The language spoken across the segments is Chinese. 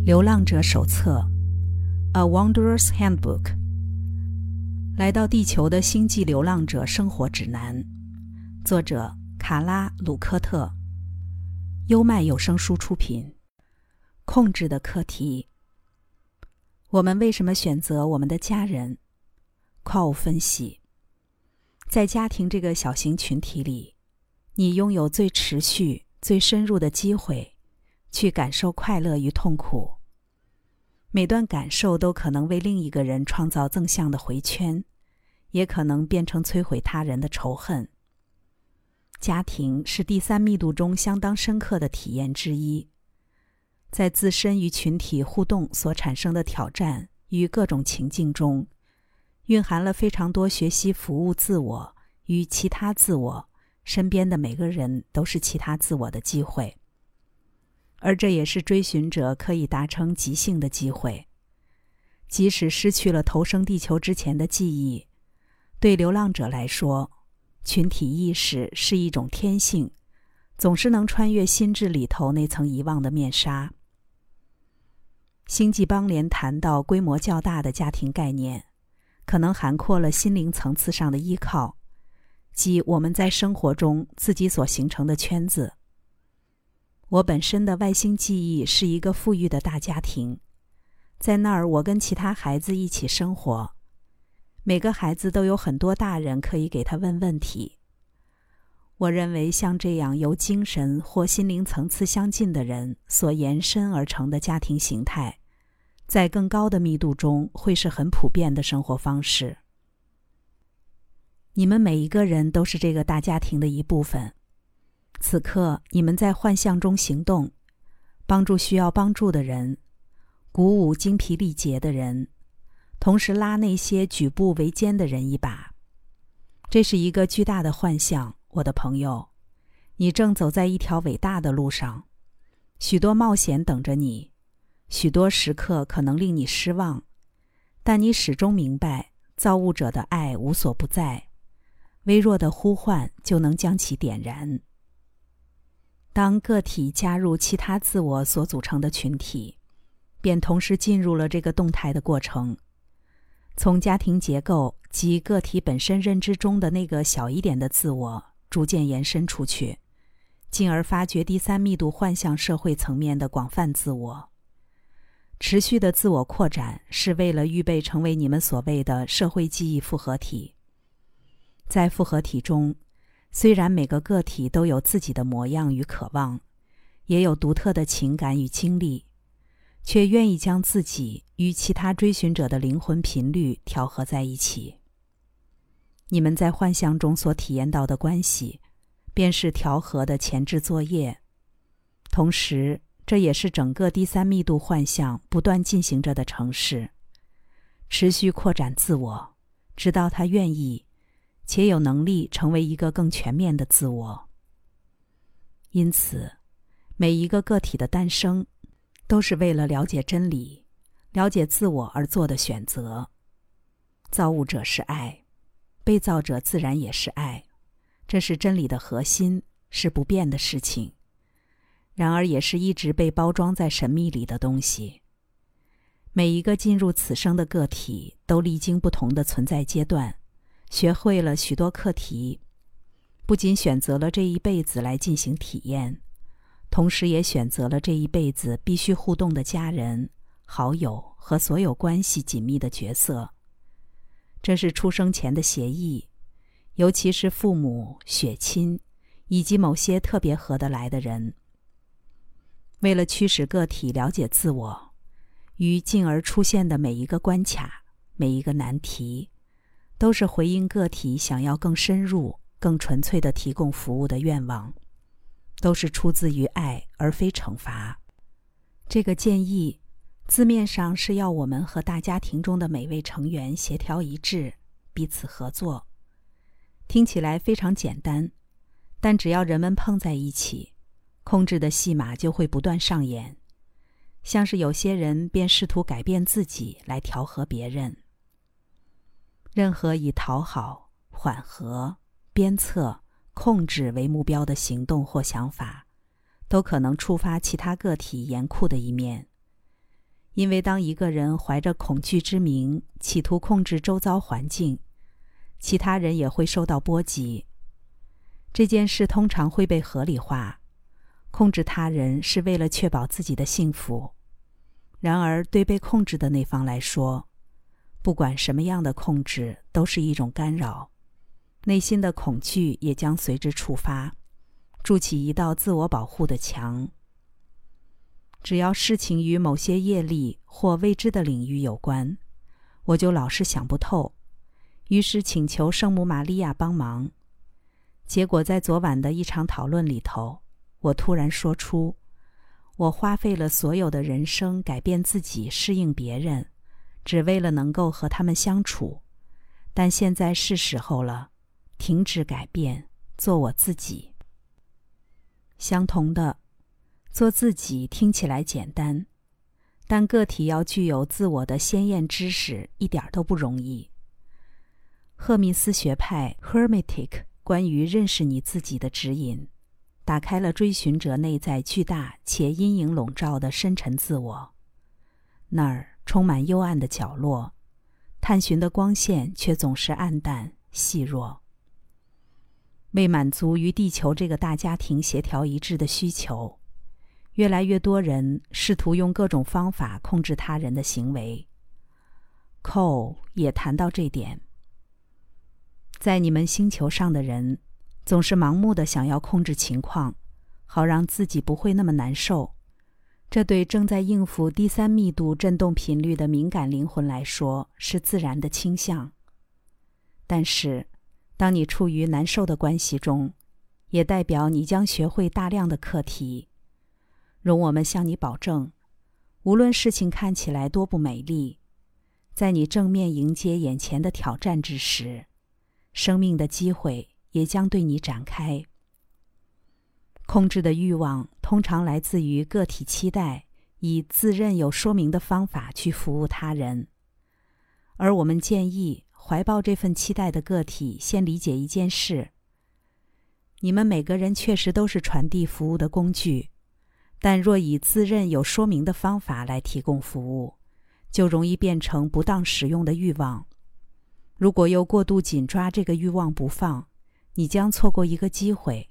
《流浪者手册》（A Wanderer's Handbook），来到地球的星际流浪者生活指南，作者卡拉·鲁科特，优麦有声书出品。控制的课题。我们为什么选择我们的家人？矿物分析。在家庭这个小型群体里，你拥有最持续、最深入的机会。去感受快乐与痛苦。每段感受都可能为另一个人创造正向的回圈，也可能变成摧毁他人的仇恨。家庭是第三密度中相当深刻的体验之一，在自身与群体互动所产生的挑战与各种情境中，蕴含了非常多学习服务自我与其他自我身边的每个人都是其他自我的机会。而这也是追寻者可以达成即兴的机会。即使失去了投生地球之前的记忆，对流浪者来说，群体意识是一种天性，总是能穿越心智里头那层遗忘的面纱。星际邦联谈到规模较大的家庭概念，可能涵括了心灵层次上的依靠，即我们在生活中自己所形成的圈子。我本身的外星记忆是一个富裕的大家庭，在那儿我跟其他孩子一起生活，每个孩子都有很多大人可以给他问问题。我认为像这样由精神或心灵层次相近的人所延伸而成的家庭形态，在更高的密度中会是很普遍的生活方式。你们每一个人都是这个大家庭的一部分。此刻，你们在幻象中行动，帮助需要帮助的人，鼓舞精疲力竭的人，同时拉那些举步维艰的人一把。这是一个巨大的幻象，我的朋友。你正走在一条伟大的路上，许多冒险等着你，许多时刻可能令你失望，但你始终明白，造物者的爱无所不在，微弱的呼唤就能将其点燃。当个体加入其他自我所组成的群体，便同时进入了这个动态的过程。从家庭结构及个体本身认知中的那个小一点的自我，逐渐延伸出去，进而发掘第三密度幻象社会层面的广泛自我。持续的自我扩展是为了预备成为你们所谓的社会记忆复合体。在复合体中。虽然每个个体都有自己的模样与渴望，也有独特的情感与经历，却愿意将自己与其他追寻者的灵魂频率调和在一起。你们在幻象中所体验到的关系，便是调和的前置作业，同时这也是整个第三密度幻象不断进行着的城市，持续扩展自我，直到他愿意。且有能力成为一个更全面的自我。因此，每一个个体的诞生，都是为了了解真理、了解自我而做的选择。造物者是爱，被造者自然也是爱，这是真理的核心，是不变的事情。然而，也是一直被包装在神秘里的东西。每一个进入此生的个体，都历经不同的存在阶段。学会了许多课题，不仅选择了这一辈子来进行体验，同时也选择了这一辈子必须互动的家人、好友和所有关系紧密的角色。这是出生前的协议，尤其是父母、血亲以及某些特别合得来的人。为了驱使个体了解自我，与进而出现的每一个关卡、每一个难题。都是回应个体想要更深入、更纯粹的提供服务的愿望，都是出自于爱而非惩罚。这个建议字面上是要我们和大家庭中的每位成员协调一致、彼此合作，听起来非常简单。但只要人们碰在一起，控制的戏码就会不断上演，像是有些人便试图改变自己来调和别人。任何以讨好、缓和、鞭策、控制为目标的行动或想法，都可能触发其他个体严酷的一面，因为当一个人怀着恐惧之名，企图控制周遭环境，其他人也会受到波及。这件事通常会被合理化，控制他人是为了确保自己的幸福。然而，对被控制的那方来说，不管什么样的控制都是一种干扰，内心的恐惧也将随之触发，筑起一道自我保护的墙。只要事情与某些业力或未知的领域有关，我就老是想不透，于是请求圣母玛利亚帮忙。结果在昨晚的一场讨论里头，我突然说出：我花费了所有的人生改变自己、适应别人。只为了能够和他们相处，但现在是时候了，停止改变，做我自己。相同的，做自己听起来简单，但个体要具有自我的鲜艳知识一点都不容易。赫密斯学派 （Hermetic） 关于认识你自己的指引，打开了追寻者内在巨大且阴影笼罩的深沉自我，那儿。充满幽暗的角落，探寻的光线却总是暗淡细弱。为满足与地球这个大家庭协调一致的需求，越来越多人试图用各种方法控制他人的行为。Cole 也谈到这点，在你们星球上的人总是盲目的想要控制情况，好让自己不会那么难受。这对正在应付第三密度振动频率的敏感灵魂来说是自然的倾向。但是，当你处于难受的关系中，也代表你将学会大量的课题。容我们向你保证，无论事情看起来多不美丽，在你正面迎接眼前的挑战之时，生命的机会也将对你展开。控制的欲望通常来自于个体期待以自认有说明的方法去服务他人，而我们建议怀抱这份期待的个体先理解一件事：你们每个人确实都是传递服务的工具，但若以自认有说明的方法来提供服务，就容易变成不当使用的欲望。如果又过度紧抓这个欲望不放，你将错过一个机会。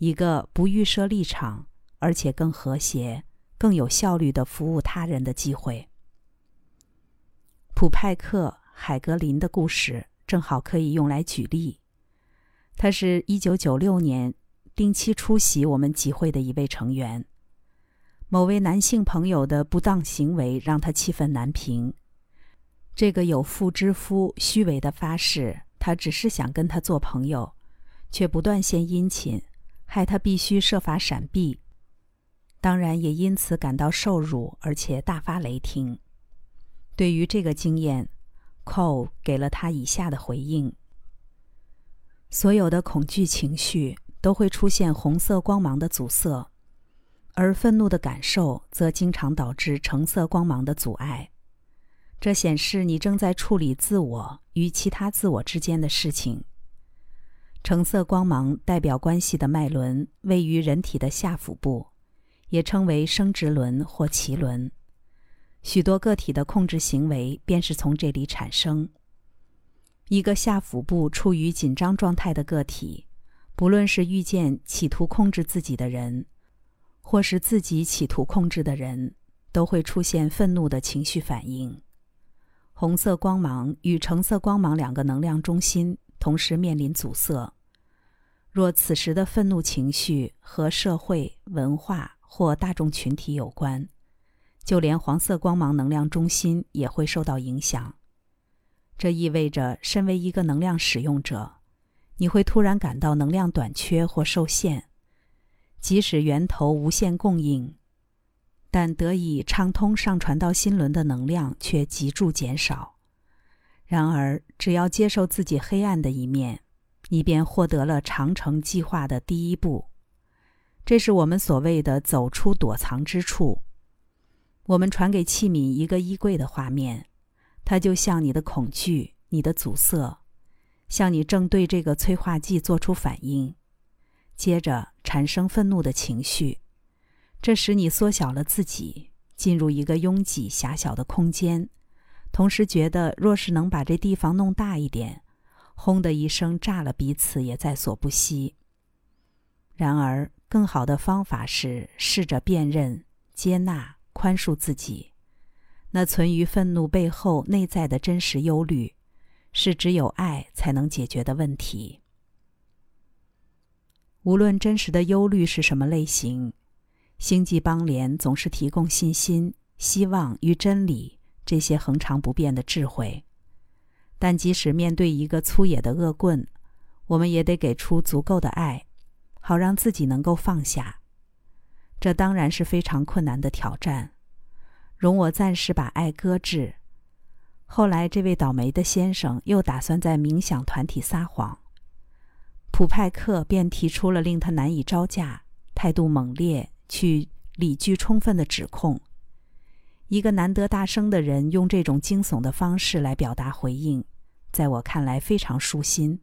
一个不预设立场，而且更和谐、更有效率的服务他人的机会。普派克·海格林的故事正好可以用来举例。他是一九九六年定期出席我们集会的一位成员。某位男性朋友的不当行为让他气愤难平。这个有妇之夫虚伪的发誓，他只是想跟他做朋友，却不断献殷勤。害他必须设法闪避，当然也因此感到受辱，而且大发雷霆。对于这个经验，Cole 给了他以下的回应：所有的恐惧情绪都会出现红色光芒的阻塞，而愤怒的感受则经常导致橙色光芒的阻碍。这显示你正在处理自我与其他自我之间的事情。橙色光芒代表关系的脉轮位于人体的下腹部，也称为生殖轮或脐轮。许多个体的控制行为便是从这里产生。一个下腹部处于紧张状态的个体，不论是遇见企图控制自己的人，或是自己企图控制的人，都会出现愤怒的情绪反应。红色光芒与橙色光芒两个能量中心。同时面临阻塞。若此时的愤怒情绪和社会文化或大众群体有关，就连黄色光芒能量中心也会受到影响。这意味着，身为一个能量使用者，你会突然感到能量短缺或受限，即使源头无限供应，但得以畅通上传到心轮的能量却急剧减少。然而，只要接受自己黑暗的一面，你便获得了长城计划的第一步。这是我们所谓的走出躲藏之处。我们传给器皿一个衣柜的画面，它就像你的恐惧、你的阻塞，像你正对这个催化剂做出反应，接着产生愤怒的情绪，这使你缩小了自己，进入一个拥挤狭小的空间，同时觉得若是能把这地方弄大一点，轰的一声炸了彼此也在所不惜。然而，更好的方法是试着辨认、接纳、宽恕自己。那存于愤怒背后内在的真实忧虑，是只有爱才能解决的问题。无论真实的忧虑是什么类型，星际邦联总是提供信心、希望与真理这些恒常不变的智慧。但即使面对一个粗野的恶棍，我们也得给出足够的爱，好让自己能够放下。这当然是非常困难的挑战。容我暂时把爱搁置。后来，这位倒霉的先生又打算在冥想团体撒谎。普派克便提出了令他难以招架、态度猛烈、去理据充分的指控。一个难得大声的人用这种惊悚的方式来表达回应，在我看来非常舒心。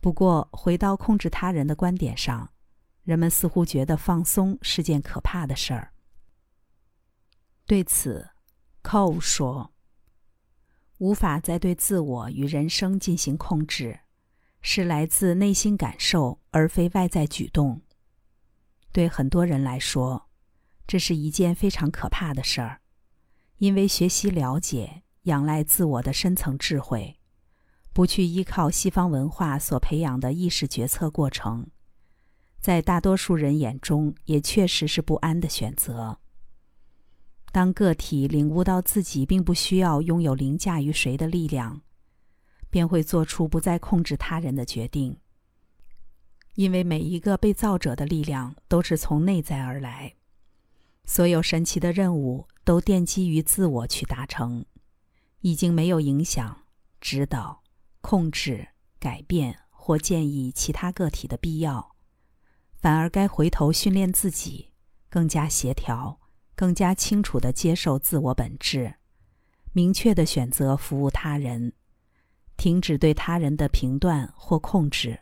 不过，回到控制他人的观点上，人们似乎觉得放松是件可怕的事儿。对此，Cole 说：“无法再对自我与人生进行控制，是来自内心感受而非外在举动。对很多人来说，这是一件非常可怕的事儿，因为学习了解、仰赖自我的深层智慧，不去依靠西方文化所培养的意识决策过程，在大多数人眼中也确实是不安的选择。”当个体领悟到自己并不需要拥有凌驾于谁的力量，便会做出不再控制他人的决定。因为每一个被造者的力量都是从内在而来，所有神奇的任务都奠基于自我去达成，已经没有影响、指导、控制、改变或建议其他个体的必要，反而该回头训练自己，更加协调。更加清楚地接受自我本质，明确地选择服务他人，停止对他人的评断或控制，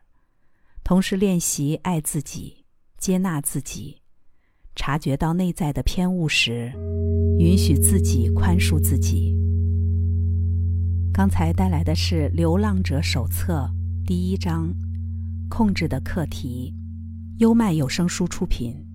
同时练习爱自己、接纳自己。察觉到内在的偏误时，允许自己宽恕自己。刚才带来的是《流浪者手册》第一章：控制的课题，优麦有声书出品。